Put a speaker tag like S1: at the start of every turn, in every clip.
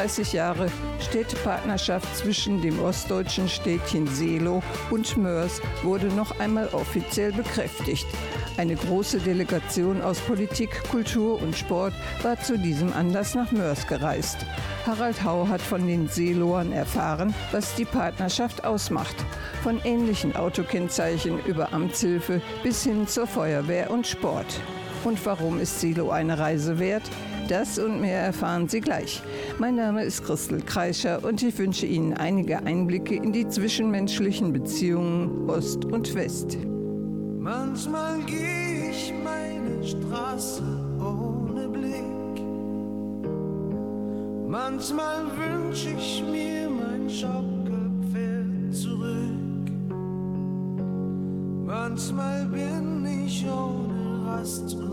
S1: 32 Jahre Städtepartnerschaft zwischen dem ostdeutschen Städtchen Seelow und Mörs wurde noch einmal offiziell bekräftigt. Eine große Delegation aus Politik, Kultur und Sport war zu diesem Anlass nach Mörs gereist. Harald Hau hat von den Seelowern erfahren, was die Partnerschaft ausmacht. Von ähnlichen Autokennzeichen über Amtshilfe bis hin zur Feuerwehr und Sport. Und warum ist Silo eine Reise wert? Das und mehr erfahren Sie gleich. Mein Name ist Christel Kreischer und ich wünsche Ihnen einige Einblicke in die zwischenmenschlichen Beziehungen Ost und West.
S2: Manchmal gehe ich meine Straße ohne Blick. Manchmal wünsche ich mir mein Schaukelpferd zurück. Manchmal bin ich ohne Rast.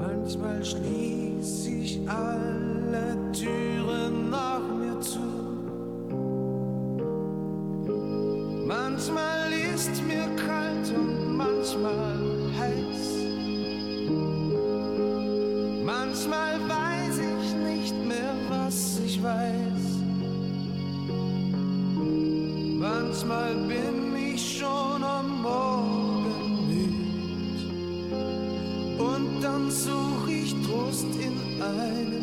S2: Manchmal schließe ich alle Türen nach mir zu. Manchmal ist mir kalt und manchmal heiß. Manchmal weiß ich nicht mehr, was ich weiß. Manchmal bin ich schon am Morgen in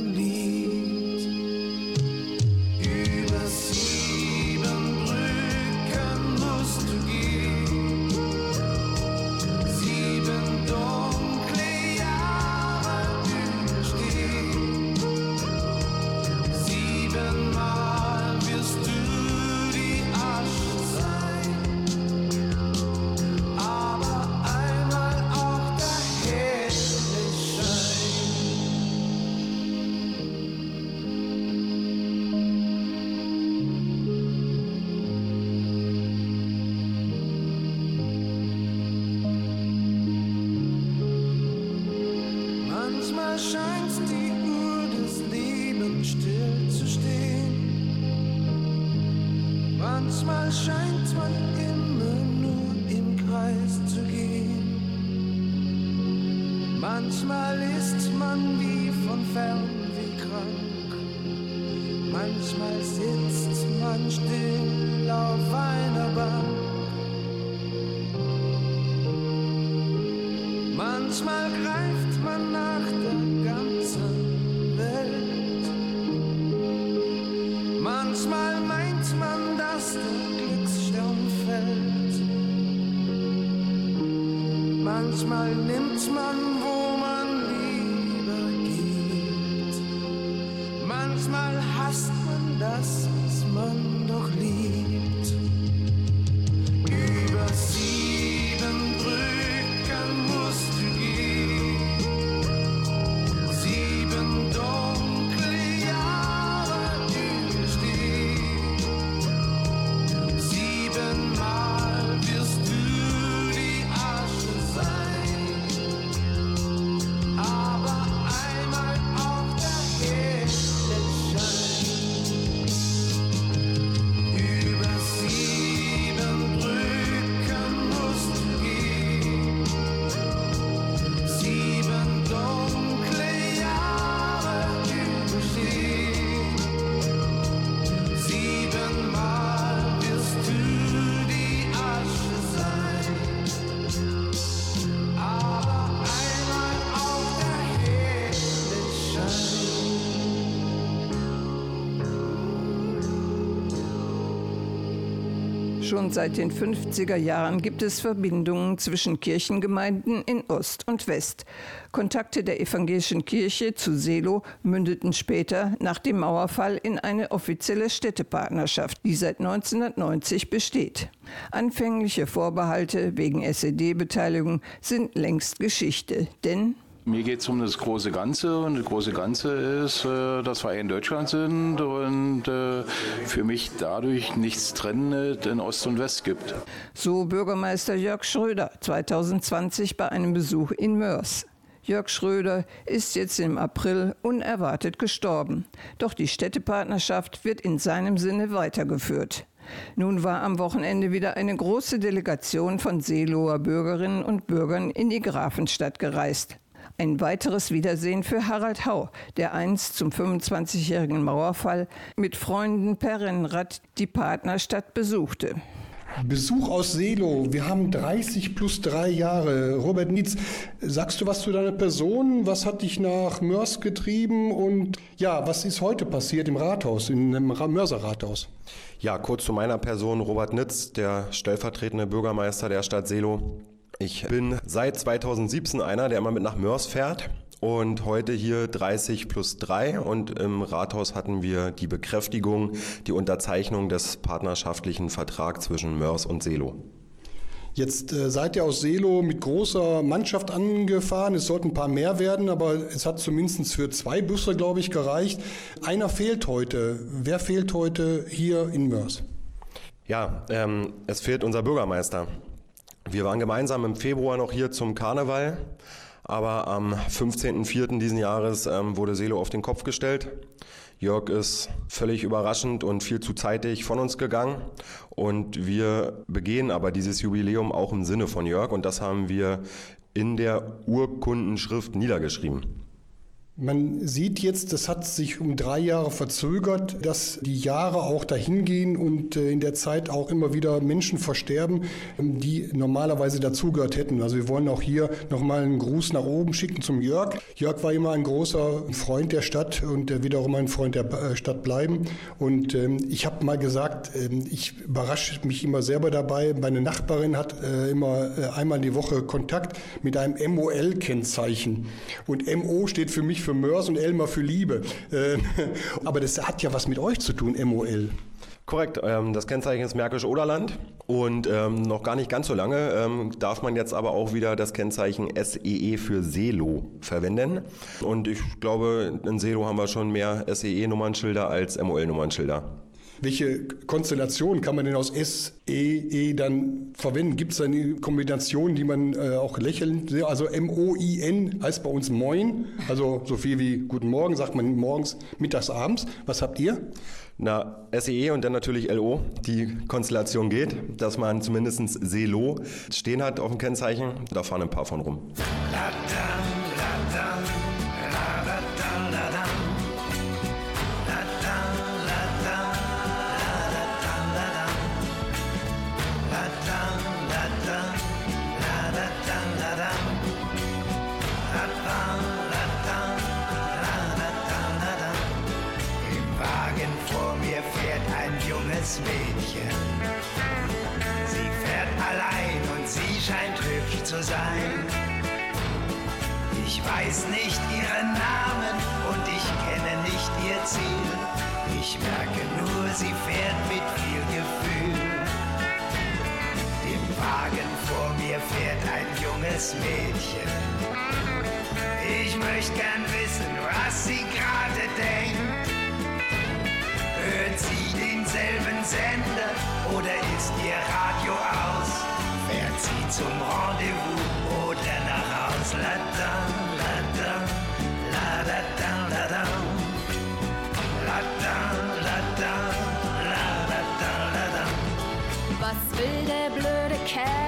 S2: Manchmal hasst man das, was man doch liebt. Über sieben
S1: Schon seit den 50er Jahren gibt es Verbindungen zwischen Kirchengemeinden in Ost und West. Kontakte der evangelischen Kirche zu Selo mündeten später nach dem Mauerfall in eine offizielle Städtepartnerschaft, die seit 1990 besteht. Anfängliche Vorbehalte wegen SED-Beteiligung sind längst Geschichte, denn
S3: Mir geht es um das große Ganze und das große Ganze ist, äh, dass wir in Deutschland sind und äh, für mich dadurch nichts Trennendes in Ost und West gibt.
S1: So Bürgermeister Jörg Schröder 2020 bei einem Besuch in Mörs. Jörg Schröder ist jetzt im April unerwartet gestorben. Doch die Städtepartnerschaft wird in seinem Sinne weitergeführt. Nun war am Wochenende wieder eine große Delegation von Seeloher Bürgerinnen und Bürgern in die Grafenstadt gereist. Ein weiteres Wiedersehen für Harald Hau, der einst zum 25-jährigen Mauerfall mit Freunden per Rennrad die Partnerstadt besuchte.
S4: Besuch aus Selo. Wir haben 30 plus drei Jahre. Robert Nietz, sagst du was zu deiner Person? Was hat dich nach Mörs getrieben? Und ja, was ist heute passiert im Rathaus, im Mörser Rathaus?
S5: Ja, kurz zu meiner Person. Robert Nitz, der stellvertretende Bürgermeister der Stadt Selo. Ich bin seit 2017 einer, der immer mit nach Mörs fährt und heute hier 30 plus 3 und im Rathaus hatten wir die Bekräftigung, die Unterzeichnung des partnerschaftlichen Vertrags zwischen Mörs und Selo.
S4: Jetzt äh, seid ihr aus Selo mit großer Mannschaft angefahren. Es sollten ein paar mehr werden, aber es hat zumindest für zwei Busse, glaube ich, gereicht. Einer fehlt heute. Wer fehlt heute hier in Mörs?
S5: Ja, ähm, es fehlt unser Bürgermeister. Wir waren gemeinsam im Februar noch hier zum Karneval aber am 15.04. diesen Jahres ähm, wurde Selo auf den Kopf gestellt. Jörg ist völlig überraschend und viel zu zeitig von uns gegangen. Und wir begehen aber dieses Jubiläum auch im Sinne von Jörg. Und das haben wir in der Urkundenschrift niedergeschrieben.
S4: Man sieht jetzt, das hat sich um drei Jahre verzögert, dass die Jahre auch dahin gehen und äh, in der Zeit auch immer wieder Menschen versterben, ähm, die normalerweise dazugehört hätten. Also wir wollen auch hier nochmal einen Gruß nach oben schicken zum Jörg. Jörg war immer ein großer Freund der Stadt und wird auch immer ein Freund der äh, Stadt bleiben. Und ähm, ich habe mal gesagt, ähm, ich überrasche mich immer selber dabei. Meine Nachbarin hat äh, immer einmal die Woche Kontakt mit einem MOL-Kennzeichen. Und MO steht für mich für Mörs und Elmar für Liebe. Ähm, aber das hat ja was mit euch zu tun, MOL.
S5: Korrekt, ähm, das Kennzeichen ist Märkisch-Oderland und ähm, noch gar nicht ganz so lange darf man jetzt aber auch wieder das Kennzeichen SEE e für Selo verwenden. Und ich glaube, in Selo haben wir schon mehr SEE-Nummernschilder als MOL-Nummernschilder.
S4: Welche Konstellation kann man denn aus S, E, E dann verwenden? Gibt es da eine Kombination, die man äh, auch lächeln? Also M-O-I-N heißt bei uns Moin, also so viel wie Guten Morgen, sagt man morgens, mittags, abends. Was habt ihr?
S5: Na, SEE und dann natürlich LO. Die Konstellation geht, dass man zumindest Selo stehen hat auf dem Kennzeichen. Da fahren ein paar von rum. La, da,
S6: weiß nicht ihren Namen und ich kenne nicht ihr Ziel. Ich merke nur, sie fährt mit viel Gefühl. Im Wagen vor mir fährt ein junges Mädchen. Ich möchte gern wissen, was sie gerade denkt. Hört sie denselben Sender oder ist ihr Radio aus? Fährt sie zum Rendezvous oder nach Haus? La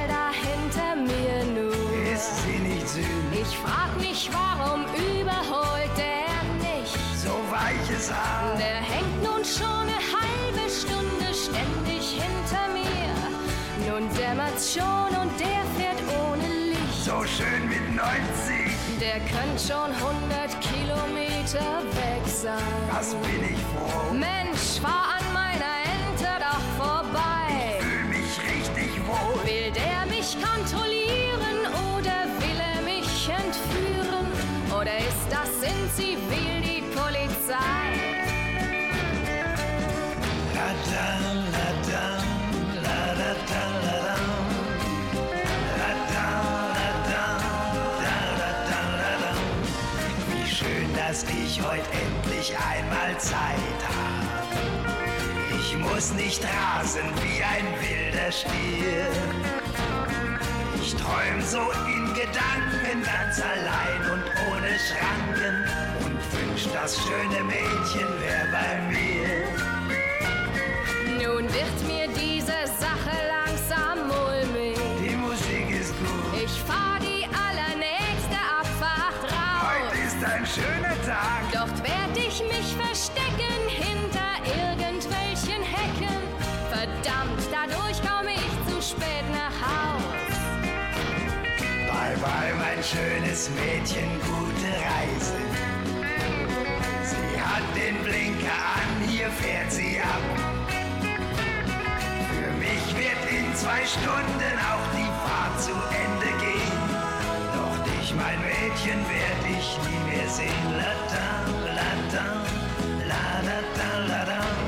S6: da
S7: hinter mir nun?
S6: Ist sie nicht süß?
S7: Ich frag mich, warum überholt der nicht?
S6: So weiches Haar.
S7: Der hängt nun schon eine halbe Stunde ständig hinter mir. Nun dämmert's schon und der fährt ohne Licht.
S6: So schön mit 90.
S7: Der könnte schon 100 Kilometer weg sein.
S6: Was bin ich froh.
S7: Mensch, fahr an
S6: mich
S7: kontrollieren oder will er mich entführen? Oder ist das in Zivil die Polizei?
S6: Wie schön, dass ich heute endlich einmal Zeit hab. Ich muss nicht rasen wie ein wilder Stier. Ich träum so in Gedanken ganz allein und ohne Schranken und wünsch das schöne Mädchen wär bei mir.
S7: Nun wird mir diese Sache langsam mulmig.
S6: Die Musik ist gut.
S7: Ich fahr die allernächste Abfahrt raus. Heute
S6: ist ein schöner Tag.
S7: Dort werd ich mich verlieren. Rein.
S6: mein schönes Mädchen, gute Reise. Sie hat den Blinker an, hier fährt sie ab. Für mich wird in zwei Stunden auch die Fahrt zu Ende gehen. Doch dich, mein Mädchen, werd ich nie mehr sehen. La da, la da, la da da, la da.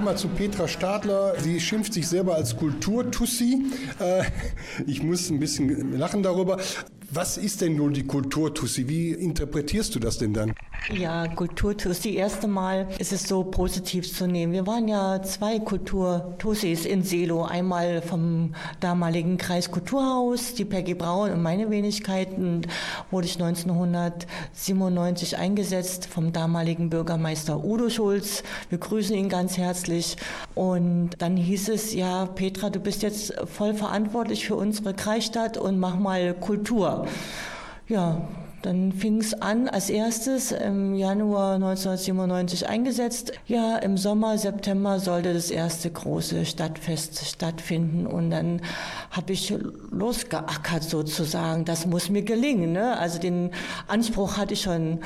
S4: Komme mal zu Petra Stadler. Sie schimpft sich selber als Kulturtussi. Äh, ich muss ein bisschen lachen darüber. Was ist denn nun die Kulturtussi? Wie interpretierst du das denn dann?
S8: Ja, Kulturtus, die erste Mal ist es so positiv zu nehmen. Wir waren ja zwei Kulturtussis in Selo. Einmal vom damaligen Kreiskulturhaus, die Peggy Braun und meine Wenigkeiten wurde ich 1997 eingesetzt vom damaligen Bürgermeister Udo Schulz. Wir grüßen ihn ganz herzlich. Und dann hieß es, ja, Petra, du bist jetzt voll verantwortlich für unsere Kreisstadt und mach mal Kultur. Ja, dann fing es an, als erstes im Januar 1997 eingesetzt. Ja, im Sommer, September sollte das erste große Stadtfest stattfinden. Und dann habe ich losgeackert sozusagen. Das muss mir gelingen. Ne? Also den Anspruch hatte ich schon.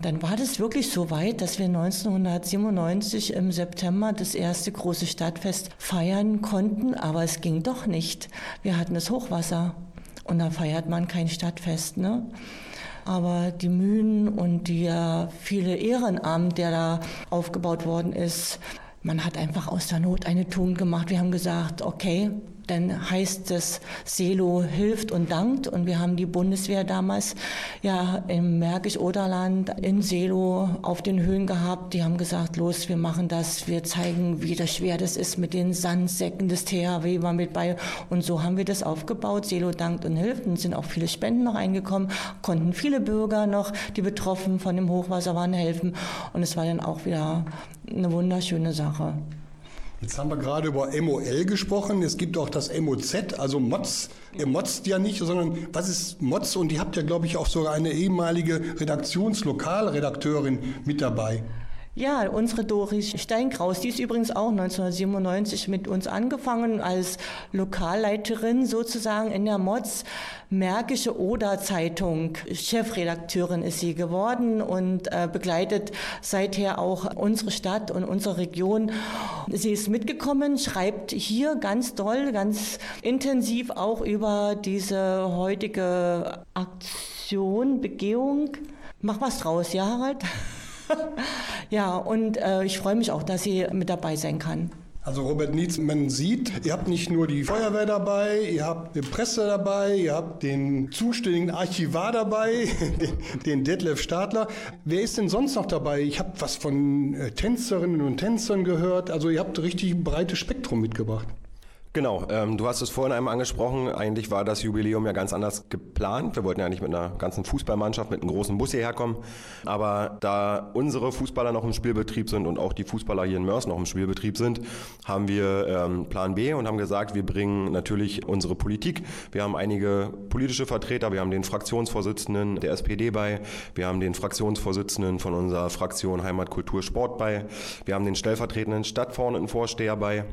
S8: Dann war das wirklich so weit, dass wir 1997 im September das erste große Stadtfest feiern konnten, aber es ging doch nicht. Wir hatten das Hochwasser und da feiert man kein Stadtfest. Ne? Aber die Mühen und die äh, viele Ehrenamt, der da aufgebaut worden ist, man hat einfach aus der Not eine Tugend gemacht. Wir haben gesagt, okay, dann heißt es, Selo hilft und dankt. Und wir haben die Bundeswehr damals ja im Märkisch-Oderland in Selo auf den Höhen gehabt. Die haben gesagt, los, wir machen das, wir zeigen, wie das schwer das ist mit den Sandsäcken des THW war mit bei. Und so haben wir das aufgebaut. Selo dankt und hilft. Und sind auch viele Spenden noch eingekommen, konnten viele Bürger noch, die betroffen von dem Hochwasser waren, helfen. Und es war dann auch wieder eine wunderschöne Sache.
S4: Jetzt haben wir gerade über MOL gesprochen. Es gibt auch das MOZ, also MOZ. Ihr motzt ja nicht, sondern was ist MOZ? Und ihr habt ja, glaube ich, auch sogar eine ehemalige Redaktionslokalredakteurin mit dabei.
S8: Ja, unsere Doris Steinkraus, die ist übrigens auch 1997 mit uns angefangen als Lokalleiterin sozusagen in der MOZ Märkische Oder Zeitung. Chefredakteurin ist sie geworden und äh, begleitet seither auch unsere Stadt und unsere Region. Sie ist mitgekommen, schreibt hier ganz doll, ganz intensiv auch über diese heutige Aktion, Begehung. Mach was draus, ja, Harald? ja, und äh, ich freue mich auch, dass sie mit dabei sein kann.
S4: Also Robert Nietz, man sieht, ihr habt nicht nur die Feuerwehr dabei, ihr habt die Presse dabei, ihr habt den zuständigen Archivar dabei, den, den Detlef Stadler. Wer ist denn sonst noch dabei? Ich habe was von äh, Tänzerinnen und Tänzern gehört. Also ihr habt richtig ein breites Spektrum mitgebracht.
S5: Genau, ähm, du hast es vorhin einmal angesprochen. Eigentlich war das Jubiläum ja ganz anders geplant. Wir wollten ja eigentlich mit einer ganzen Fußballmannschaft, mit einem großen Bus hierher kommen. Aber da unsere Fußballer noch im Spielbetrieb sind und auch die Fußballer hier in Mörs noch im Spielbetrieb sind, haben wir ähm, Plan B und haben gesagt, wir bringen natürlich unsere Politik. Wir haben einige politische Vertreter, wir haben den Fraktionsvorsitzenden der SPD bei, wir haben den Fraktionsvorsitzenden von unserer Fraktion Heimat, Kultur, Sport bei, wir haben den stellvertretenden Stadtverordnetenvorsteher bei,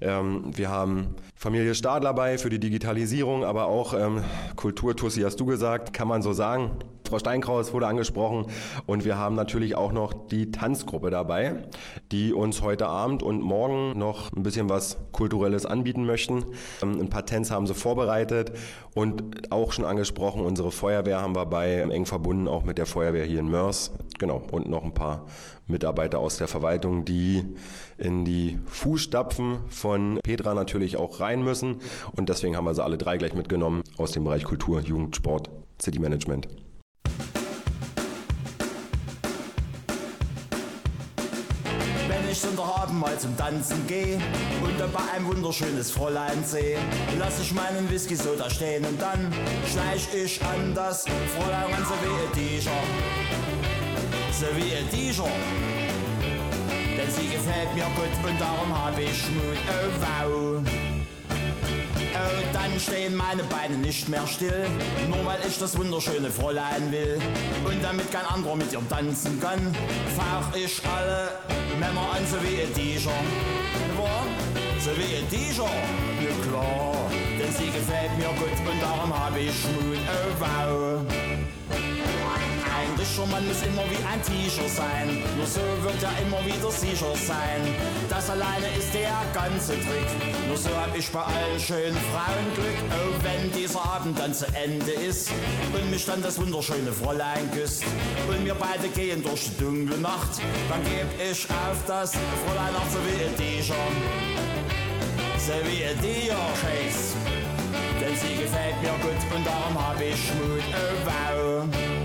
S5: ähm, wir haben Familie Stadler bei für die Digitalisierung, aber auch ähm, Kulturtussi hast du gesagt, kann man so sagen. Frau Steinkraus wurde angesprochen und wir haben natürlich auch noch die Tanzgruppe dabei, die uns heute Abend und morgen noch ein bisschen was Kulturelles anbieten möchten. Ähm, ein paar Tänze haben sie vorbereitet und auch schon angesprochen, unsere Feuerwehr haben wir bei, eng verbunden auch mit der Feuerwehr hier in Mörs. Genau, und noch ein paar Mitarbeiter aus der Verwaltung, die in die Fußstapfen von Petra natürlich auch rein müssen. Und deswegen haben wir sie alle drei gleich mitgenommen aus dem Bereich Kultur, Jugend, Sport, City Management.
S9: Ich Sonntagabend mal zum Tanzen gehe und dabei ein wunderschönes Fräulein sehe, lass ich meinen Whisky so da stehen und dann schleich ich an das Fräulein ran, so wie ein T-Shirt. So wie ein T-Shirt. Denn sie gefällt mir gut und darum hab ich Mut, oh wow. Oh, dann stehen meine Beine nicht mehr still, nur weil ich das wunderschöne Fräulein will. Und damit kein anderer mit ihr tanzen kann, fach ich alle Männer an, so wie ihr T-Shirt. So wie ihr T-Shirt, ja klar, denn sie gefällt mir gut und darum habe ich Mut, oh wow. Richtiger Mann muss immer wie ein T-Shirt sein. Nur so wird er immer wieder sicher sein. Das alleine ist der ganze Trick. Nur so hab ich bei allen schönen Frauen Glück. Oh, wenn dieser Abend dann zu Ende ist und mich dann das wunderschöne Fräulein küsst und wir beide gehen durch die dunkle Nacht, dann geb ich auf das Fräulein auch so wie ein T-Shirt. So wie ein T-Shirt. Denn sie gefällt mir gut und darum hab ich Mut, oh wow.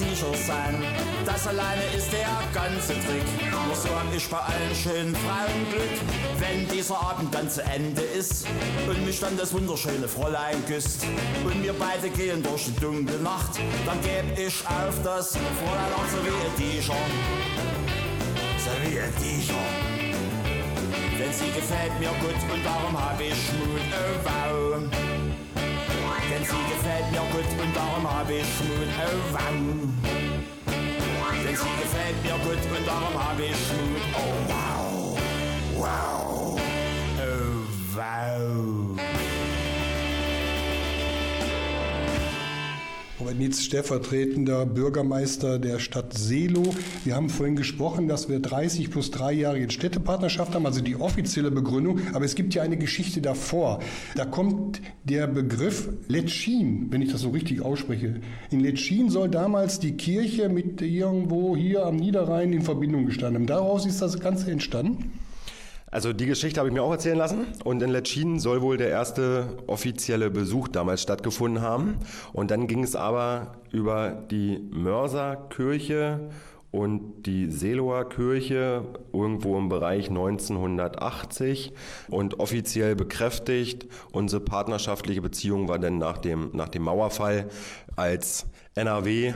S9: Sicher sein. Das alleine ist der ganze Trick. Nur so hab ich bei allen schönen Frauen Glück. Wenn dieser Abend dann zu Ende ist und mich dann das wunderschöne Fräulein küsst und wir beide gehen durch die dunkle Nacht, dann geb ich auf das Fräulein auch so wie ein T-Shirt. So wie ein T-Shirt. Denn sie gefällt mir gut und darum hab ich Mut, oh wow. Denn sie gefällt mir gut und darum hab ich Mut, oh wow. Denn sie gefällt mir gut und darum hab ich Mut, oh wow. Wow. Oh wow.
S4: Robert Nietz, stellvertretender Bürgermeister der Stadt Seelow. Wir haben vorhin gesprochen, dass wir 30 plus drei Jahre jetzt Städtepartnerschaft haben, also die offizielle Begründung. Aber es gibt ja eine Geschichte davor. Da kommt der Begriff Letschin, wenn ich das so richtig ausspreche. In Letschin soll damals die Kirche mit irgendwo hier am Niederrhein in Verbindung gestanden haben. Daraus ist das Ganze entstanden.
S5: Also die Geschichte habe ich mir auch erzählen lassen und in Letschin soll wohl der erste offizielle Besuch damals stattgefunden haben und dann ging es aber über die Mörserkirche und die Seeloer Kirche irgendwo im Bereich 1980 und offiziell bekräftigt. Unsere partnerschaftliche Beziehung war dann nach dem, nach dem Mauerfall, als NRW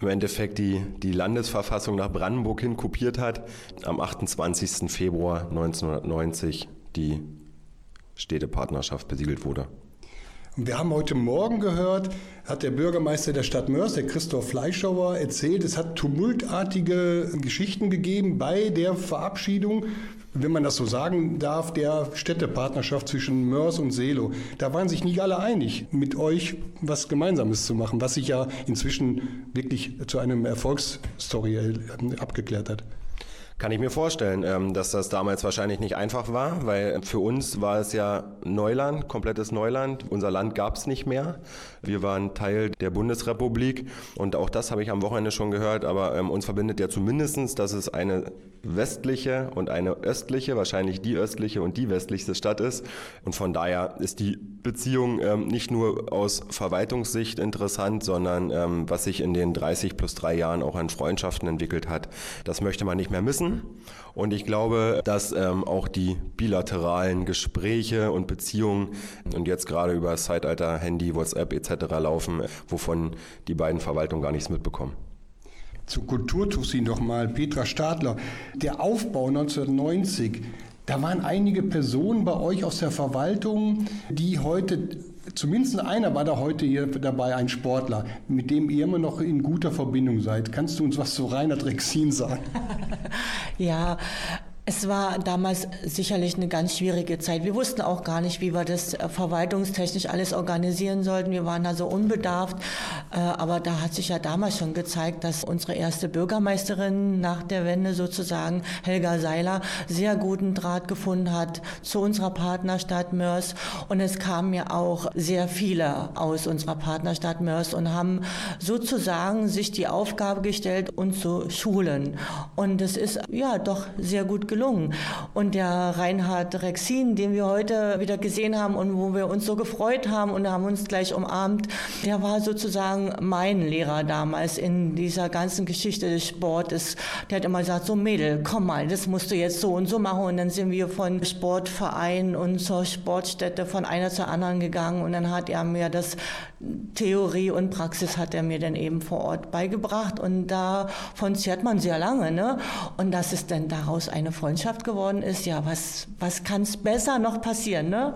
S5: im Endeffekt die, die Landesverfassung nach Brandenburg hin kopiert hat, am 28. Februar 1990 die Städtepartnerschaft besiegelt wurde.
S4: Und wir haben heute Morgen gehört, hat der Bürgermeister der Stadt Mörs, der Christoph Fleischauer, erzählt, es hat tumultartige Geschichten gegeben bei der Verabschiedung, wenn man das so sagen darf, der Städtepartnerschaft zwischen Mörs und Seelow. Da waren sich nicht alle einig, mit euch was Gemeinsames zu machen, was sich ja inzwischen wirklich zu einem Erfolgsstory äh, abgeklärt hat.
S5: Kann ich mir vorstellen, ähm, dass das damals wahrscheinlich nicht einfach war, weil für uns war es ja Neuland, komplettes Neuland. Unser Land gab es nicht mehr. Wir waren Teil der Bundesrepublik und auch das habe ich am Wochenende schon gehört, aber ähm, uns verbindet ja zumindestens, dass es eine westliche und eine östliche, wahrscheinlich die östliche und die westlichste Stadt ist. Und von daher ist die Beziehung ähm, nicht nur aus Verwaltungssicht interessant, sondern was sich in den 30 plus drei Jahren auch an Freundschaften entwickelt hat, das möchte man nicht mehr missen. Und ich glaube, dass ähm, auch die bilateralen Gespräche und Beziehungen und jetzt gerade über das Zeitalter Handy, WhatsApp etc. laufen, wovon die beiden Verwaltungen gar nichts mitbekommen.
S4: Zur Kulturtussi nochmal, Petra Stadler. Der Aufbau 1990, da waren einige Personen bei euch aus der Verwaltung, die heute, zumindest einer war da heute hier dabei, ein Sportler, mit dem ihr immer noch in guter Verbindung seid. Kannst du uns was zu Reinhard Rexin sagen?
S8: Ja, es war damals sicherlich eine ganz schwierige Zeit. Wir wussten auch gar nicht, wie wir das äh, verwaltungstechnisch alles organisieren sollten. Wir waren da so unbedarft. Äh, aber da hat sich ja damals schon gezeigt, dass unsere erste Bürgermeisterin nach der Wende sozusagen, Helga Seiler, sehr guten Draht gefunden hat zu unserer Partnerstadt Mörs. Und es kamen ja auch sehr viele aus unserer Partnerstadt Mörs und haben sozusagen sich die Aufgabe gestellt, uns zu schulen. Und es ist ja doch sehr gut gelungen. Und der Reinhard Rexin, den wir heute wieder gesehen haben und wo wir uns so gefreut haben und haben uns gleich umarmt, der war sozusagen mein Lehrer damals in dieser ganzen Geschichte des Sportes. Der hat immer gesagt, so Mädel, komm mal, das musst du jetzt so und so machen. Und dann sind wir von Sportverein und zur Sportstätte von einer zur anderen gegangen und dann hat er mir das Theorie und Praxis hat er mir dann eben vor Ort beigebracht und davon zehrt man sehr lange. Ne? Und dass es dann daraus eine Freundschaft geworden ist, ja, was, was kann es besser noch passieren? Ne?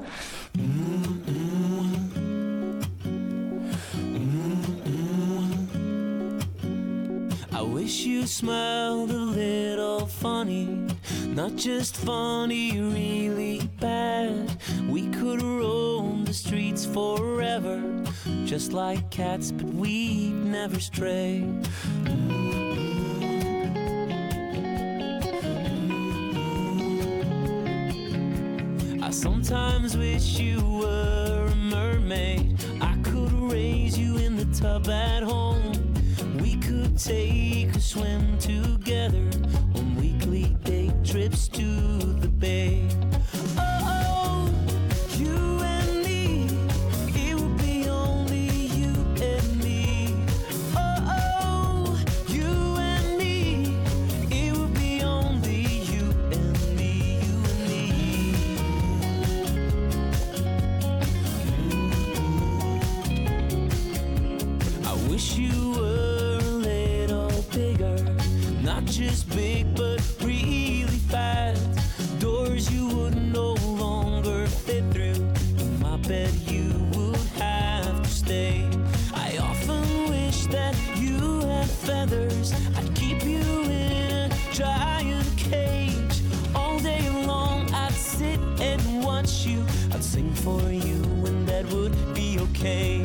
S10: I wish you smiled a little funny, not just funny, really bad. We could roam the streets forever, just like cats, but we'd never stray. I sometimes wish you were a mermaid. I could raise you in the tub at home. We could take a swim together on weekly day trips to the bay. Big but really fat. Doors you would no longer fit through. In my bed you would have to stay. I often wish that you had feathers. I'd keep you in a giant cage all day long. I'd sit and watch you. I'd sing for you, and that would be okay.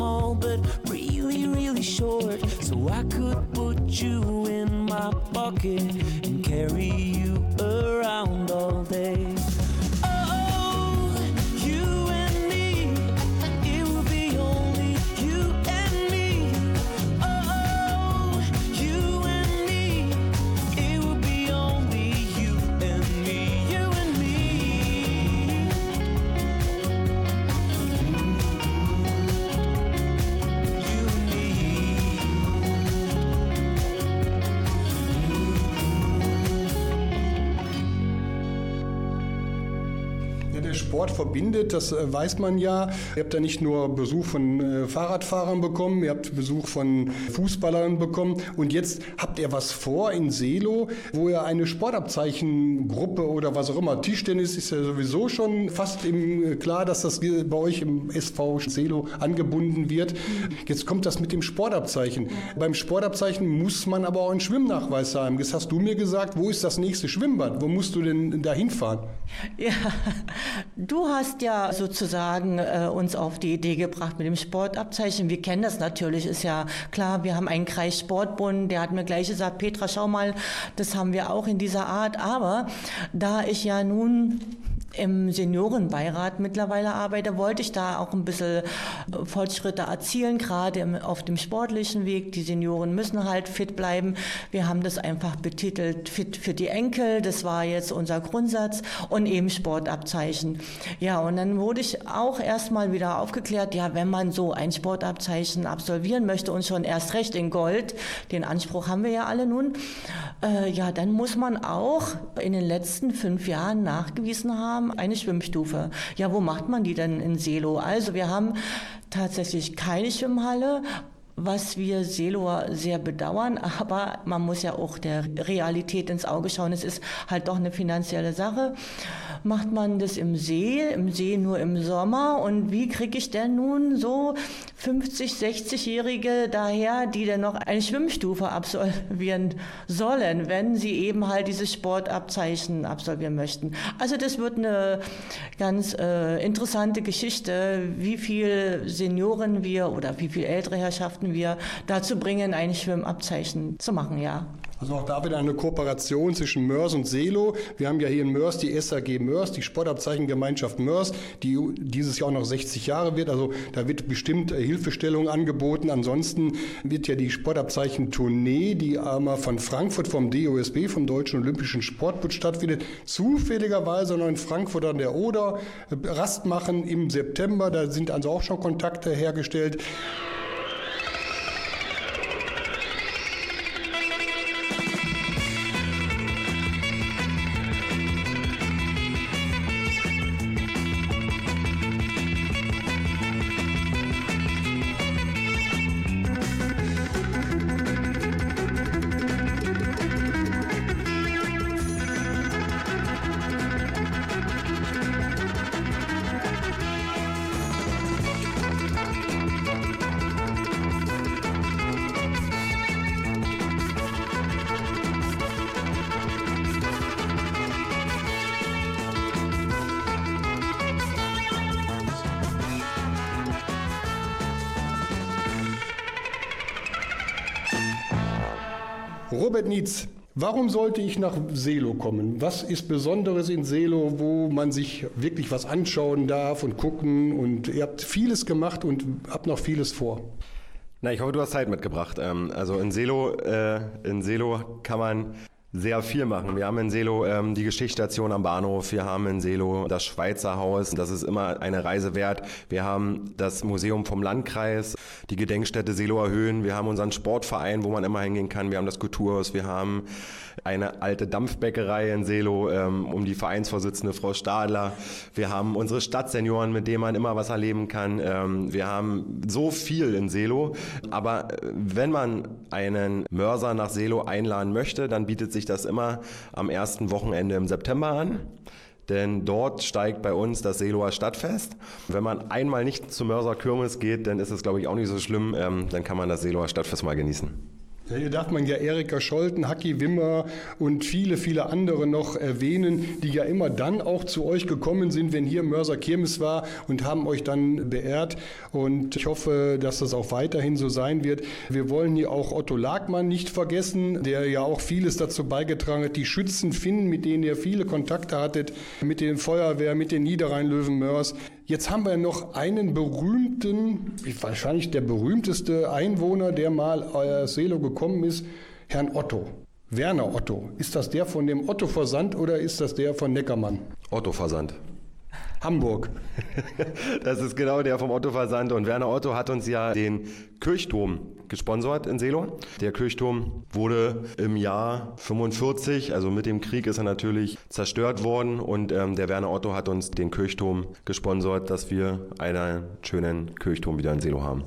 S10: Small, but really, really short, so I could put you in my pocket
S4: Sport verbindet, das äh, weiß man ja. Ihr habt ja nicht nur Besuch von äh, Fahrradfahrern bekommen, ihr habt Besuch von Fußballern bekommen und jetzt habt ihr was vor in Selo, wo ihr eine Sportabzeichengruppe oder was auch immer, Tischtennis ist ja sowieso schon fast im, äh, klar, dass das bei euch im SV Selo angebunden wird. Jetzt kommt das mit dem Sportabzeichen. Beim Sportabzeichen muss man aber auch einen Schwimmnachweis haben. Jetzt hast du mir gesagt, wo ist das nächste Schwimmbad? Wo musst du denn da hinfahren?
S8: Ja, du hast ja sozusagen äh, uns auf die Idee gebracht mit dem Sportabzeichen. Wir kennen das natürlich, ist ja klar. Wir haben einen Kreissportbund, der hat mir gleich gesagt, Petra, schau mal, das haben wir auch in dieser Art. Aber da ich ja nun im Seniorenbeirat mittlerweile arbeite, wollte ich da auch ein bisschen äh, Fortschritte erzielen, gerade auf dem sportlichen Weg. Die Senioren müssen halt fit bleiben. Wir haben das einfach betitelt, fit für die Enkel. Das war jetzt unser Grundsatz und eben Sportabzeichen. Ja, und dann wurde ich auch erstmal wieder aufgeklärt, ja, wenn man so ein Sportabzeichen absolvieren möchte und schon erst recht in Gold, den Anspruch haben wir ja alle nun, äh, ja, dann muss man auch in den letzten fünf Jahren nachgewiesen haben, eine Schwimmstufe. Ja, wo macht man die denn in Selo? Also wir haben tatsächlich keine Schwimmhalle, was wir Seloer sehr bedauern, aber man muss ja auch der Realität ins Auge schauen. Es ist halt doch eine finanzielle Sache. Macht man das im See, im See nur im Sommer? Und wie kriege ich denn nun so 50, 60-Jährige daher, die dann noch eine Schwimmstufe absolvieren sollen, wenn sie eben halt dieses Sportabzeichen absolvieren möchten? Also das wird eine ganz äh, interessante Geschichte, wie viel Senioren wir oder wie viel ältere Herrschaften wir dazu bringen, ein Schwimmabzeichen zu machen, ja.
S4: Also auch da wieder eine Kooperation zwischen Mörs und Selo. Wir haben ja hier in Mörs die SAG Mörs, die Sportabzeichengemeinschaft Mörs, die dieses Jahr auch noch 60 Jahre wird. Also da wird bestimmt äh, Hilfestellung angeboten. Ansonsten wird ja die Sportabzeichen-Tournee, die einmal von Frankfurt vom DOSB, vom Deutschen Olympischen Sportbund stattfindet, zufälligerweise noch in Frankfurt an der Oder äh, Rast machen im September. Da sind also auch schon Kontakte hergestellt. Robert Nietz, warum sollte ich nach Selo kommen? Was ist Besonderes in Selo, wo man sich wirklich was anschauen darf und gucken? Und ihr habt vieles gemacht und habt noch vieles vor.
S5: Na, ich hoffe, du hast Zeit mitgebracht. Ähm, Also in Selo, äh, in Selo kann man sehr viel machen. Wir haben in Selo ähm, die Geschichtsstation am Bahnhof, wir haben in Selo das Schweizer Haus, das ist immer eine Reise wert. Wir haben das Museum vom Landkreis, die Gedenkstätte Seloer Höhen, wir haben unseren Sportverein, wo man immer hingehen kann, wir haben das Kulturhaus, wir haben eine alte Dampfbäckerei in Selo ähm, um die Vereinsvorsitzende Frau Stadler. Wir haben unsere Stadtsenioren, mit denen man immer was erleben kann. Ähm, wir haben so viel in Selo. Aber äh, wenn man einen Mörser nach Selo einladen möchte, dann bietet sich das immer am ersten Wochenende im September an. Denn dort steigt bei uns das Seeloer Stadtfest. Wenn man einmal nicht zur Mörser Kirmes geht, dann ist es, glaube ich, auch nicht so schlimm. Ähm, dann kann man das Seeloer Stadtfest mal genießen.
S4: Hier darf man ja Erika Scholten, Hacki Wimmer und viele, viele andere noch erwähnen, die ja immer dann auch zu euch gekommen sind, wenn hier Mörser Kirmes war und haben euch dann beehrt. Und ich hoffe, dass das auch weiterhin so sein wird. Wir wollen hier auch Otto Lagmann nicht vergessen, der ja auch vieles dazu beigetragen hat, die Schützen finden, mit denen ihr viele Kontakte hattet, mit den Feuerwehr, mit den Niederrheinlöwen Mörs. Jetzt haben wir noch einen berühmten, wahrscheinlich der berühmteste Einwohner, der mal aus Selo gekommen ist, Herrn Otto. Werner Otto. Ist das der von dem Otto Versand oder ist das der von Neckermann?
S5: Otto Versand.
S4: Hamburg.
S5: Das ist genau der vom Otto Versand. Und Werner Otto hat uns ja den Kirchturm gesponsert in Selo. Der Kirchturm wurde im Jahr 45, also mit dem Krieg ist er natürlich zerstört worden. Und ähm, der Werner Otto hat uns den Kirchturm gesponsert, dass wir einen schönen Kirchturm wieder in Selo haben.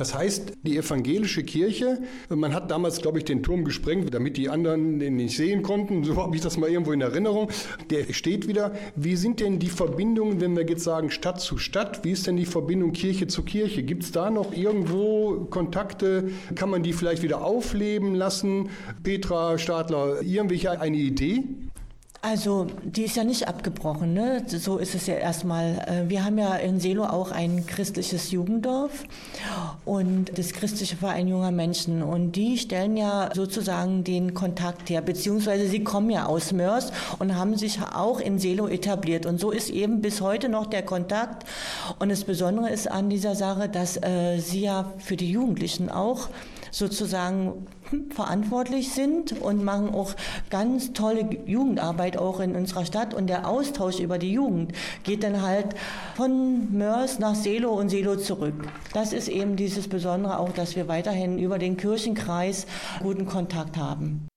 S4: Das heißt, die evangelische Kirche, man hat damals, glaube ich, den Turm gesprengt, damit die anderen den nicht sehen konnten. So habe ich das mal irgendwo in Erinnerung. Der steht wieder. Wie sind denn die Verbindungen, wenn wir jetzt sagen Stadt zu Stadt? Wie ist denn die Verbindung Kirche zu Kirche? Gibt es da noch irgendwo Kontakte? Kann man die vielleicht wieder aufleben lassen? Petra Stadler, irgendwelche eine Idee?
S8: Also die ist ja nicht abgebrochen, ne? so ist es ja erstmal. Äh, wir haben ja in Selo auch ein christliches Jugenddorf. Und das christliche Verein junger Menschen. Und die stellen ja sozusagen den Kontakt her, beziehungsweise sie kommen ja aus Mörs und haben sich auch in Selo etabliert. Und so ist eben bis heute noch der Kontakt. Und das Besondere ist an dieser Sache, dass äh, sie ja für die Jugendlichen auch sozusagen verantwortlich sind und machen auch ganz tolle Jugendarbeit auch in unserer Stadt. Und der Austausch über die Jugend geht dann halt von Mörs nach Selo und Selo zurück. Das ist eben dieses Besondere auch, dass wir weiterhin über den Kirchenkreis guten Kontakt haben.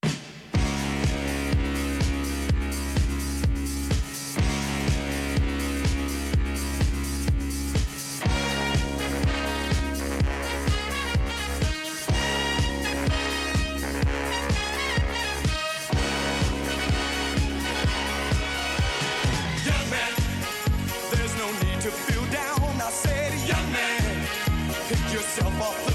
S11: pick yourself off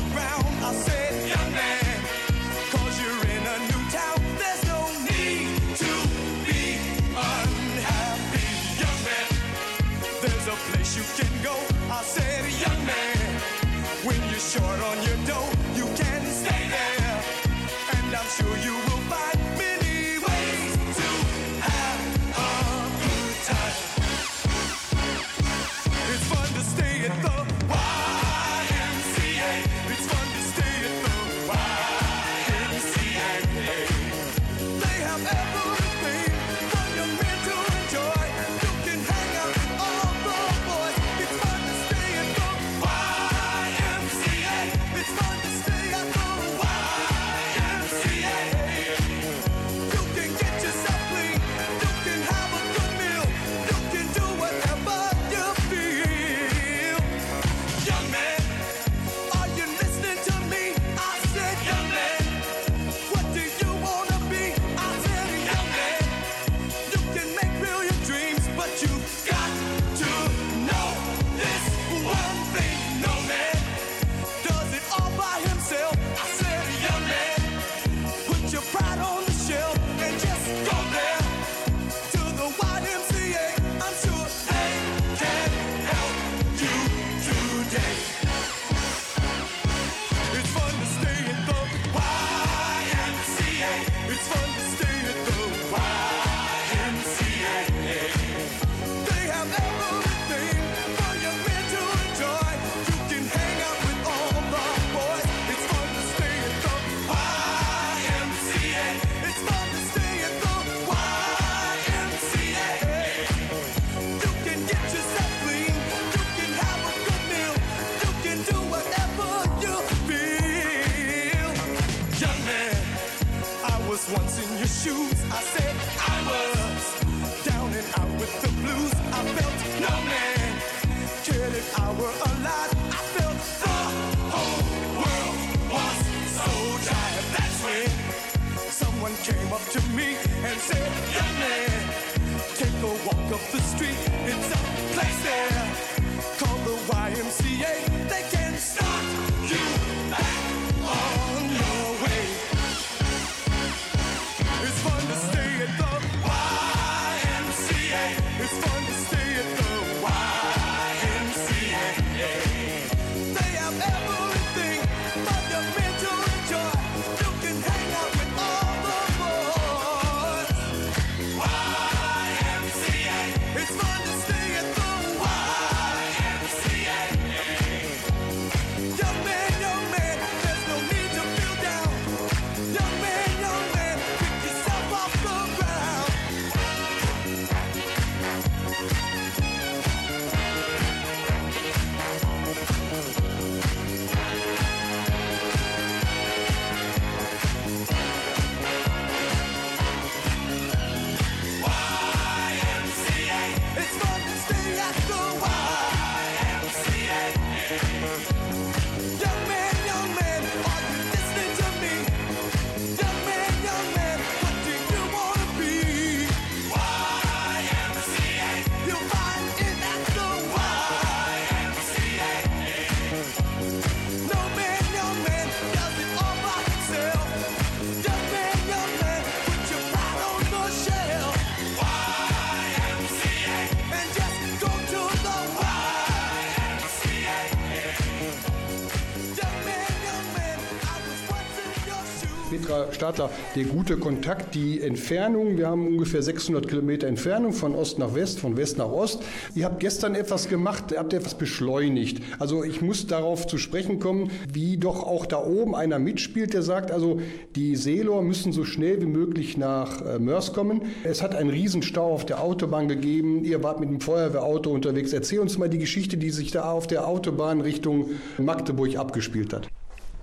S4: Stadler, der gute Kontakt, die Entfernung. Wir haben ungefähr 600 Kilometer Entfernung von Ost nach West, von West nach Ost. Ihr habt gestern etwas gemacht, ihr habt etwas beschleunigt. Also ich muss darauf zu sprechen kommen, wie doch auch da oben einer mitspielt, der sagt, also die Seelor müssen so schnell wie möglich nach äh, Mörs kommen. Es hat einen Riesenstau auf der Autobahn gegeben. Ihr wart mit dem Feuerwehrauto unterwegs. Erzähl uns mal die Geschichte, die sich da auf der Autobahn Richtung Magdeburg abgespielt hat.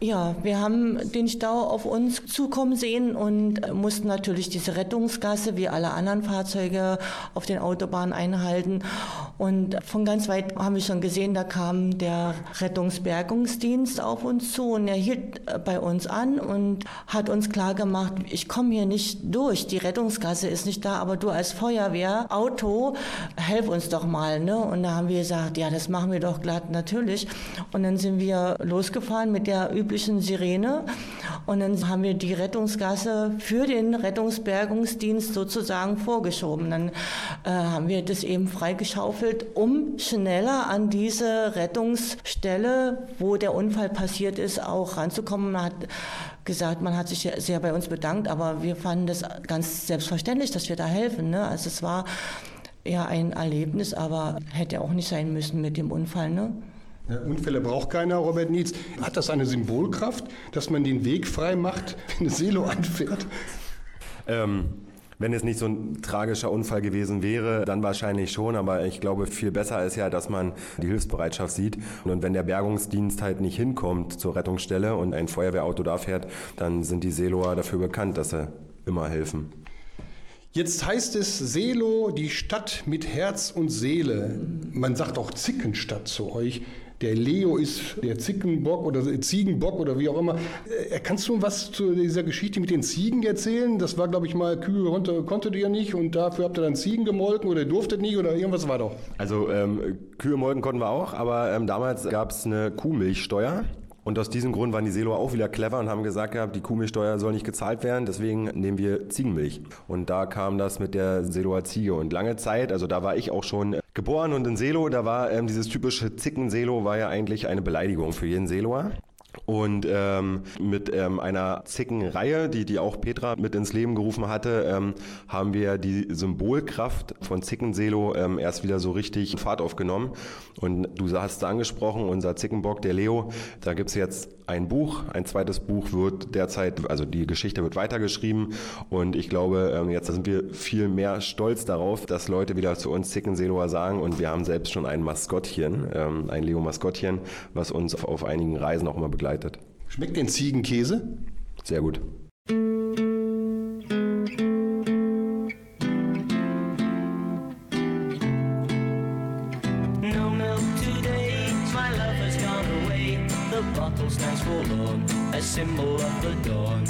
S8: Ja, wir haben den Stau auf uns zukommen sehen und mussten natürlich diese Rettungsgasse wie alle anderen Fahrzeuge auf den Autobahnen einhalten. Und von ganz weit haben wir schon gesehen, da kam der Rettungsbergungsdienst auf uns zu und er hielt bei uns an und hat uns klar gemacht, ich komme hier nicht durch, die Rettungsgasse ist nicht da, aber du als Feuerwehr, Auto, helf uns doch mal. Ne? Und da haben wir gesagt, ja, das machen wir doch glatt natürlich. Und dann sind wir losgefahren mit der üblichen Sirene. Und dann haben wir die Rettungsgasse für den Rettungsbergungsdienst sozusagen vorgeschoben. Dann äh, haben wir das eben freigeschaufelt, um schneller an diese Rettungsstelle, wo der Unfall passiert ist, auch ranzukommen. Man hat gesagt, man hat sich sehr bei uns bedankt, aber wir fanden das ganz selbstverständlich, dass wir da helfen. Ne? Also es war ja ein Erlebnis, aber hätte auch nicht sein müssen mit dem Unfall. Ne?
S4: Unfälle braucht keiner, Robert Nietz. Hat das eine Symbolkraft, dass man den Weg frei macht, wenn eine Silo anfährt?
S5: Ähm, wenn es nicht so ein tragischer Unfall gewesen wäre, dann wahrscheinlich schon, aber ich glaube, viel besser ist ja, dass man die Hilfsbereitschaft sieht. Und wenn der Bergungsdienst halt nicht hinkommt zur Rettungsstelle und ein Feuerwehrauto da fährt, dann sind die Seeloer dafür bekannt, dass sie immer helfen.
S4: Jetzt heißt es Selo, die Stadt mit Herz und Seele. Man sagt auch Zickenstadt zu euch. Der Leo ist der Zickenbock oder Ziegenbock oder wie auch immer. Äh, Kannst du was zu dieser Geschichte mit den Ziegen erzählen? Das war, glaube ich, mal Kühe konnte, konntet ihr nicht und dafür habt ihr dann Ziegen gemolken oder durftet nicht oder irgendwas war doch.
S5: Also ähm, Kühe molken konnten wir auch, aber ähm, damals gab es eine Kuhmilchsteuer. Und aus diesem Grund waren die Seeloer auch wieder clever und haben gesagt die Kuhmilchsteuer soll nicht gezahlt werden, deswegen nehmen wir Ziegenmilch. Und da kam das mit der Seeloer Ziege. Und lange Zeit, also da war ich auch schon geboren und in Seelo, da war ähm, dieses typische Zicken-Selo war ja eigentlich eine Beleidigung für jeden Seeloer. Und ähm, mit ähm, einer Zickenreihe, die, die auch Petra mit ins Leben gerufen hatte, ähm, haben wir die Symbolkraft von Zickenselo ähm, erst wieder so richtig Fahrt aufgenommen. Und du hast es angesprochen, unser Zickenbock, der Leo, da gibt's jetzt ein Buch, ein zweites Buch wird derzeit, also die Geschichte wird weitergeschrieben und ich glaube, ähm, jetzt sind wir viel mehr stolz darauf, dass Leute wieder zu uns Zickenseloer sagen und wir haben selbst schon ein Maskottchen, ähm, ein Leo-Maskottchen, was uns auf, auf einigen Reisen auch immer begleitet.
S4: Schmeckt den Ziegenkäse?
S5: Sehr gut.
S12: No milk today, my love has gone away. The bottle stands forlorn, a symbol of the dawn.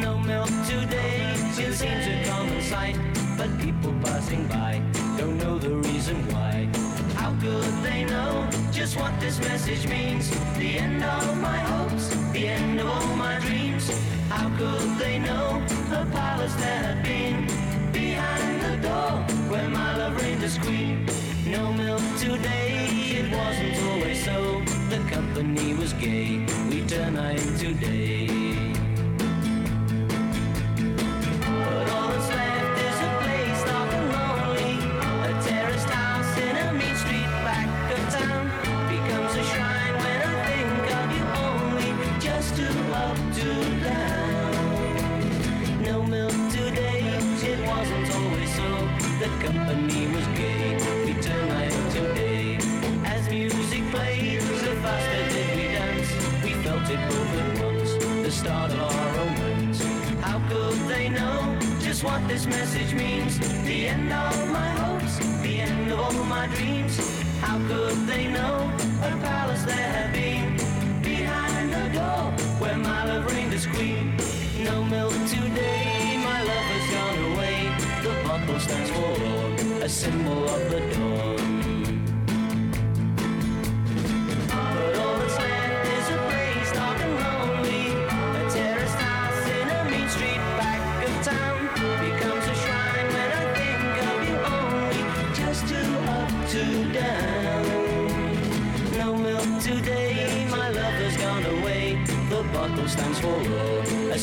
S12: No milk today, it seems a common sight. But people passing by don't know the reason why. How could they know just what this message means? What this message means? The end of my hopes, the end of all my dreams. How could they know a palace there had been? Behind the door, where my love reigned as queen. No milk today, my love has gone away. The bottle stands forlorn, a symbol of the dawn.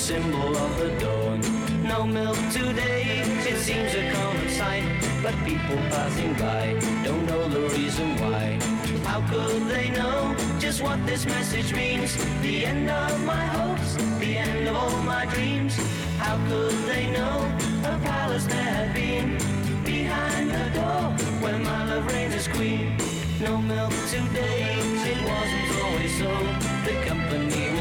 S12: Symbol of the dawn. No milk today, it seems a common sight, but people passing by don't know the reason why. How could they know just what this message means? The end of my hopes, the end of all my dreams. How could they know a palace there had been behind the door where my love reigned as queen? No milk today, it wasn't always so. The company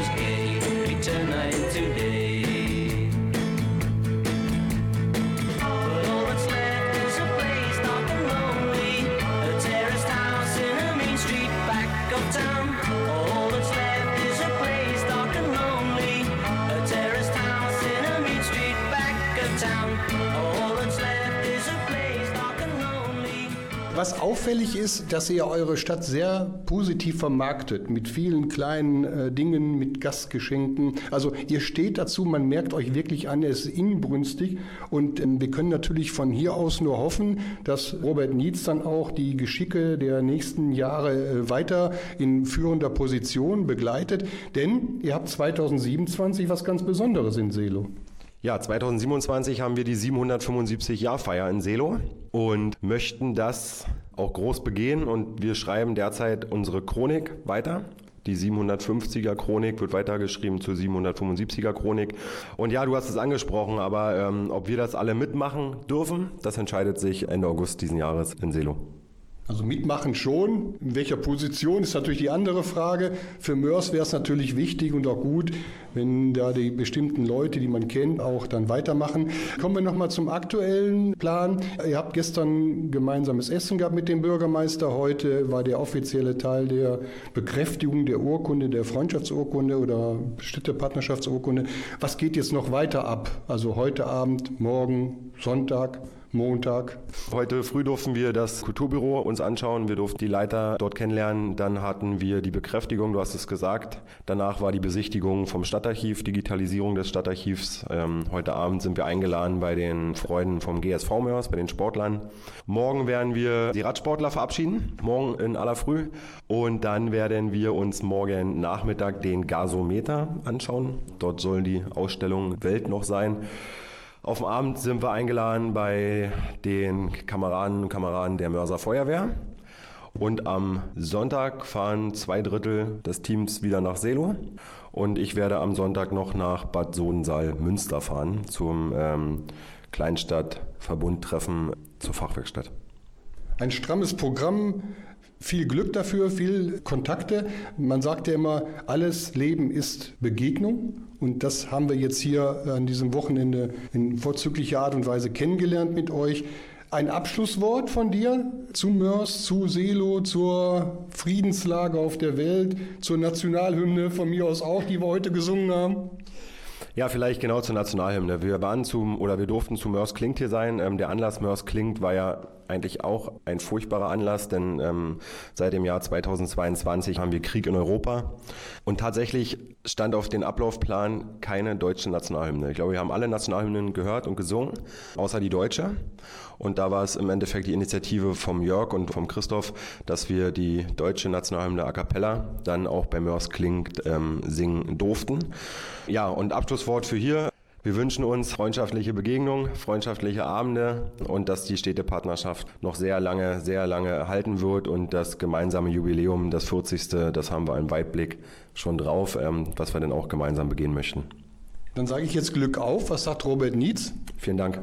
S12: Was
S4: auffällig ist, dass ihr eure Stadt sehr positiv vermarktet, mit vielen kleinen äh, Dingen, mit Gastgeschenken. Also ihr steht dazu, man merkt euch wirklich an, es ist inbrünstig. Und ähm, wir können natürlich von hier aus nur hoffen, dass Robert Nietz dann auch die Geschicke der nächsten Jahre äh, weiter in führender Position begleitet. Denn ihr habt 2027 was ganz Besonderes in Selo.
S5: Ja, 2027 haben wir die 775 Jahrfeier in Selo und möchten das auch groß begehen und wir schreiben derzeit unsere Chronik weiter. Die 750er Chronik wird weitergeschrieben zur 775er Chronik. Und ja, du hast es angesprochen, aber ähm, ob wir das alle mitmachen dürfen, das entscheidet sich Ende August diesen Jahres in Selo.
S4: Also mitmachen schon. In welcher Position ist natürlich die andere Frage. Für Mörs wäre es natürlich wichtig und auch gut, wenn da die bestimmten Leute, die man kennt, auch dann weitermachen. Kommen wir nochmal zum aktuellen Plan. Ihr habt gestern gemeinsames Essen gehabt mit dem Bürgermeister. Heute war der offizielle Teil der Bekräftigung der Urkunde, der Freundschaftsurkunde oder Städtepartnerschaftsurkunde. Was geht jetzt noch weiter ab? Also heute Abend, morgen, Sonntag? Montag.
S5: Heute früh durften wir das Kulturbüro uns anschauen. Wir durften die Leiter dort kennenlernen. Dann hatten wir die Bekräftigung, du hast es gesagt. Danach war die Besichtigung vom Stadtarchiv, Digitalisierung des Stadtarchivs. Ähm, heute Abend sind wir eingeladen bei den Freunden vom GSV Mörs, bei den Sportlern. Morgen werden wir die Radsportler verabschieden, morgen in aller Früh. Und dann werden wir uns morgen Nachmittag den Gasometer anschauen. Dort soll die Ausstellung Welt noch sein. Auf dem Abend sind wir eingeladen bei den Kameraden und Kameraden der Mörser Feuerwehr. Und am Sonntag fahren zwei Drittel des Teams wieder nach Selo. Und ich werde am Sonntag noch nach Bad Sodensaal Münster fahren zum ähm, Kleinstadt-Verbundtreffen zur Fachwerkstatt.
S4: Ein strammes Programm, viel Glück dafür, viel Kontakte. Man sagt ja immer, alles Leben ist Begegnung. Und das haben wir jetzt hier an diesem Wochenende in vorzüglicher Art und Weise kennengelernt mit euch. Ein Abschlusswort von dir zu Mörs, zu Selo, zur Friedenslage auf der Welt, zur Nationalhymne von mir aus auch, die wir heute gesungen haben.
S5: Ja, vielleicht genau zur Nationalhymne. Wir waren zum oder wir durften zu Mörs klingt hier sein. Ähm, der Anlass Mörs klingt war ja eigentlich auch ein furchtbarer Anlass, denn ähm, seit dem Jahr 2022 haben wir Krieg in Europa und tatsächlich stand auf den Ablaufplan keine deutsche Nationalhymne. Ich glaube, wir haben alle Nationalhymnen gehört und gesungen, außer die deutsche. Und da war es im Endeffekt die Initiative vom Jörg und vom Christoph, dass wir die deutsche Nationalhymne a cappella dann auch bei Mörs klingt ähm, singen durften. Ja, und Abschlusswort für hier. Wir wünschen uns freundschaftliche Begegnungen, freundschaftliche Abende und dass die Städtepartnerschaft noch sehr lange, sehr lange halten wird und das gemeinsame Jubiläum, das 40. Das haben wir im Weitblick schon drauf, ähm, was wir dann auch gemeinsam begehen möchten.
S4: Dann sage ich jetzt Glück auf. Was sagt Robert Nietz?
S5: Vielen Dank.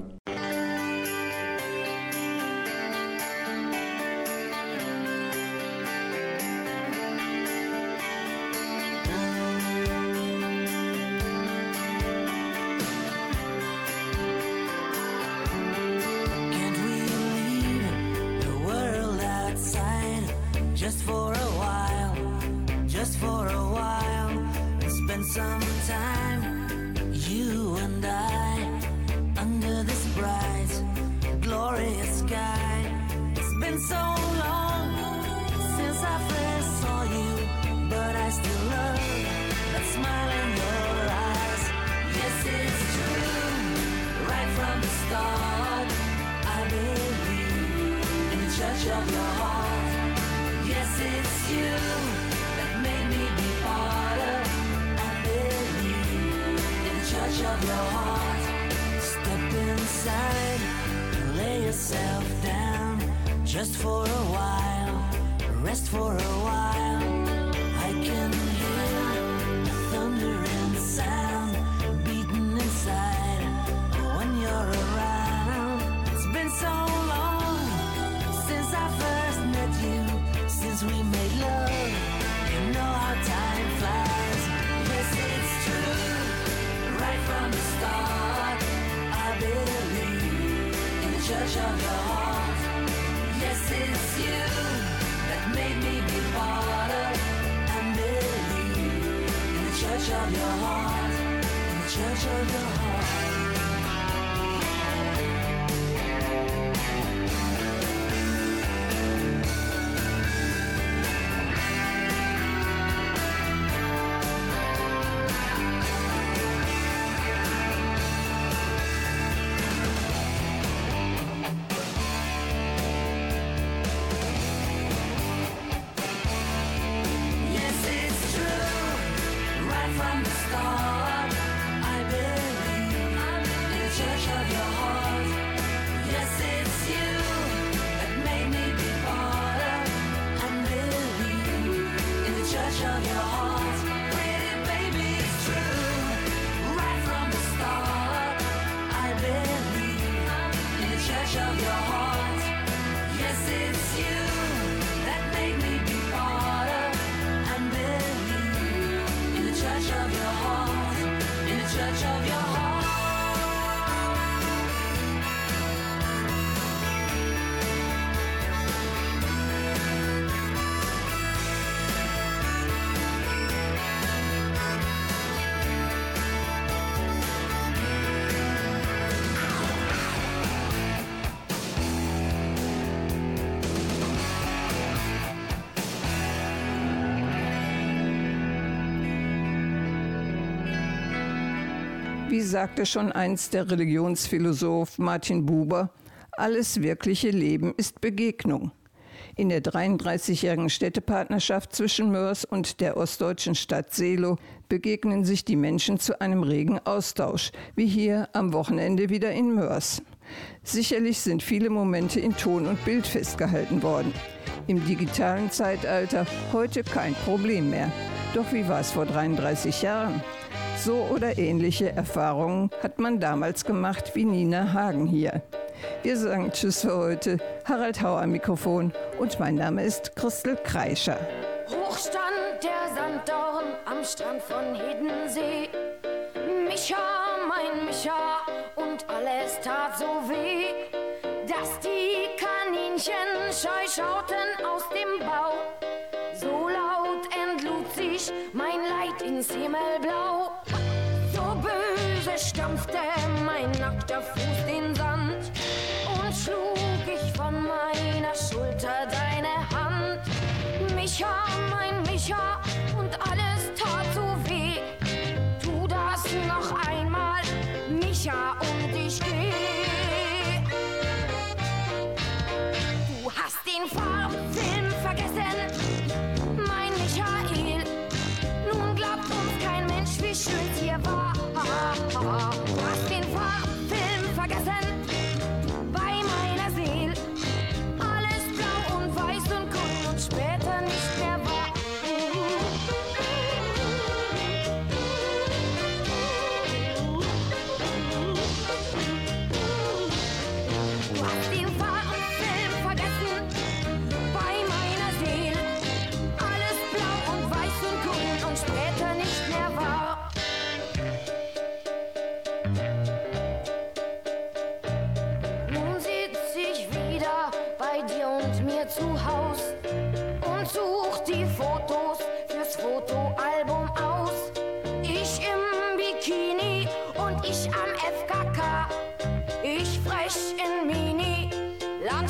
S1: Sagte schon einst der Religionsphilosoph Martin Buber, alles wirkliche Leben ist Begegnung. In der 33-jährigen Städtepartnerschaft zwischen Mörs und der ostdeutschen Stadt Seelow begegnen sich die Menschen zu einem regen Austausch, wie hier am Wochenende wieder in Mörs. Sicherlich sind viele Momente in Ton und Bild festgehalten worden. Im digitalen Zeitalter heute kein Problem mehr. Doch wie war es vor 33 Jahren? So oder ähnliche Erfahrungen hat man damals gemacht wie Nina Hagen hier. Wir sagen Tschüss für heute. Harald Hauer am Mikrofon und mein Name ist Christel Kreischer.
S7: Hoch stand der Sanddorn am Strand von Hiddensee. Micha, mein Micha, und alles tat so weh, dass die Kaninchen scheu schauten aus dem Bau. So laut entlud sich mein Leid ins Himmelblau. Stampfte mein nackter Fuß den Sand und schlug ich von meiner Schulter deine Hand. Micha, mein Micha, und alles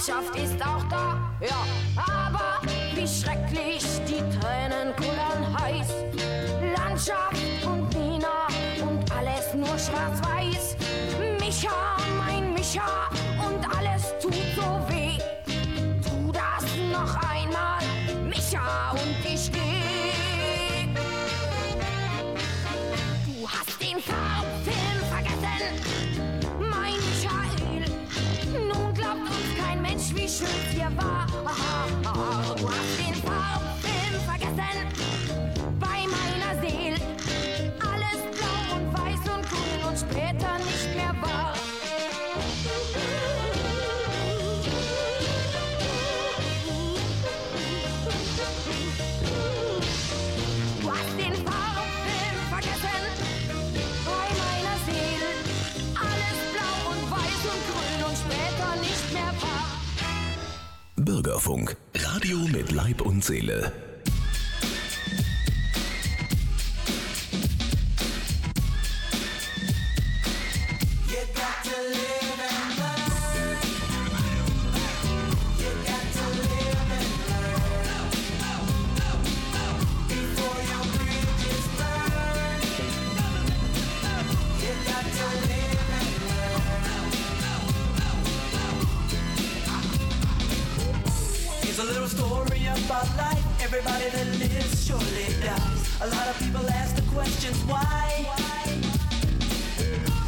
S7: Landschaft ist auch da, ja. Aber wie schrecklich die Tränen kullern heiß. Landschaft und Nina und alles nur schwarz-weiß. Micha, mein Micha schuld hier war.
S13: Aha. Radio mit Leib und Seele.
S2: Everybody that lives surely dies. A lot of people ask the questions why.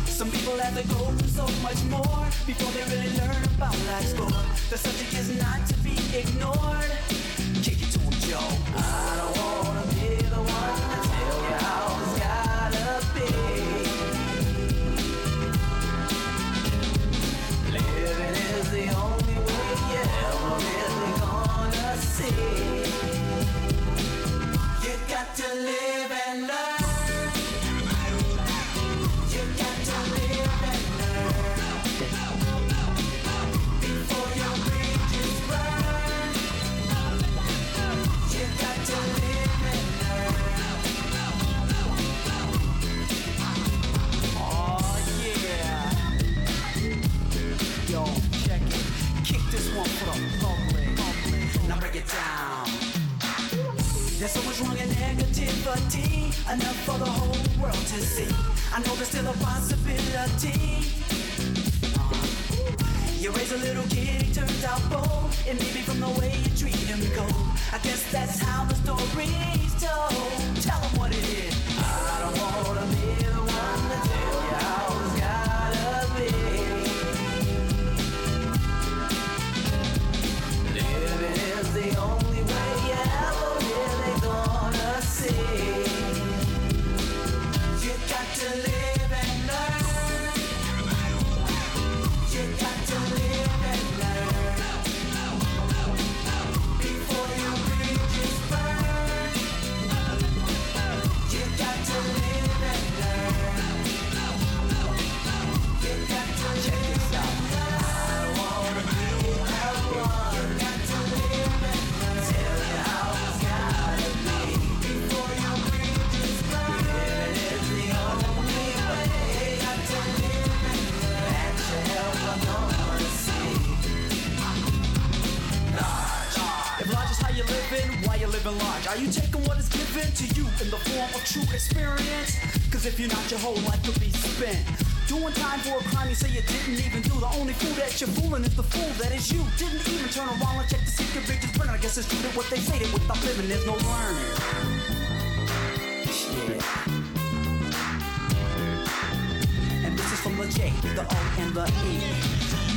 S2: Some people have to go through so much more before they really learn about life's score. The subject is not to be ignored. Kick it to 'em, Joe. I don't wanna experience? Cause if you're not, your whole life could be spent. Doing time for a crime you say you didn't even do. The only fool that you're fooling is the fool that is you. Didn't even turn around and check to see if your bridges burn. I guess it's true that what they say that without living there's no learning. Yeah. And this is from the J, the O, and the E.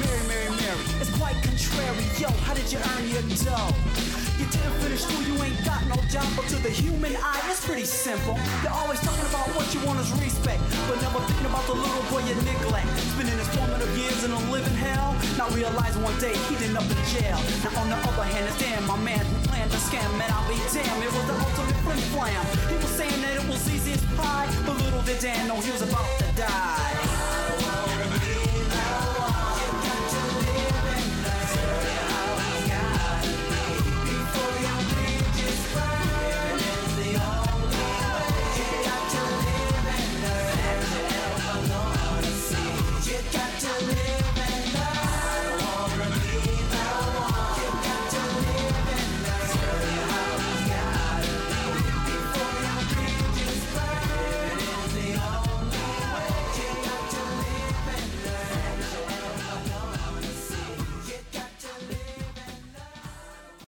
S2: Mary, Mary, Mary, it's quite contrary. Yo, how did you earn your dough? You school, you ain't got no job, but to the human eye, it's pretty simple. You're always talking about what you want is respect, but never thinking about the little boy you neglect. Spending his formative years in a living hell, not realizing one day he'd end up in jail. Now on the other hand, it's damn my man who planned the scam, man, I'll be damned. It was the ultimate flim flam. He was saying that it was easy as pie, but little did Dan know he was about to die.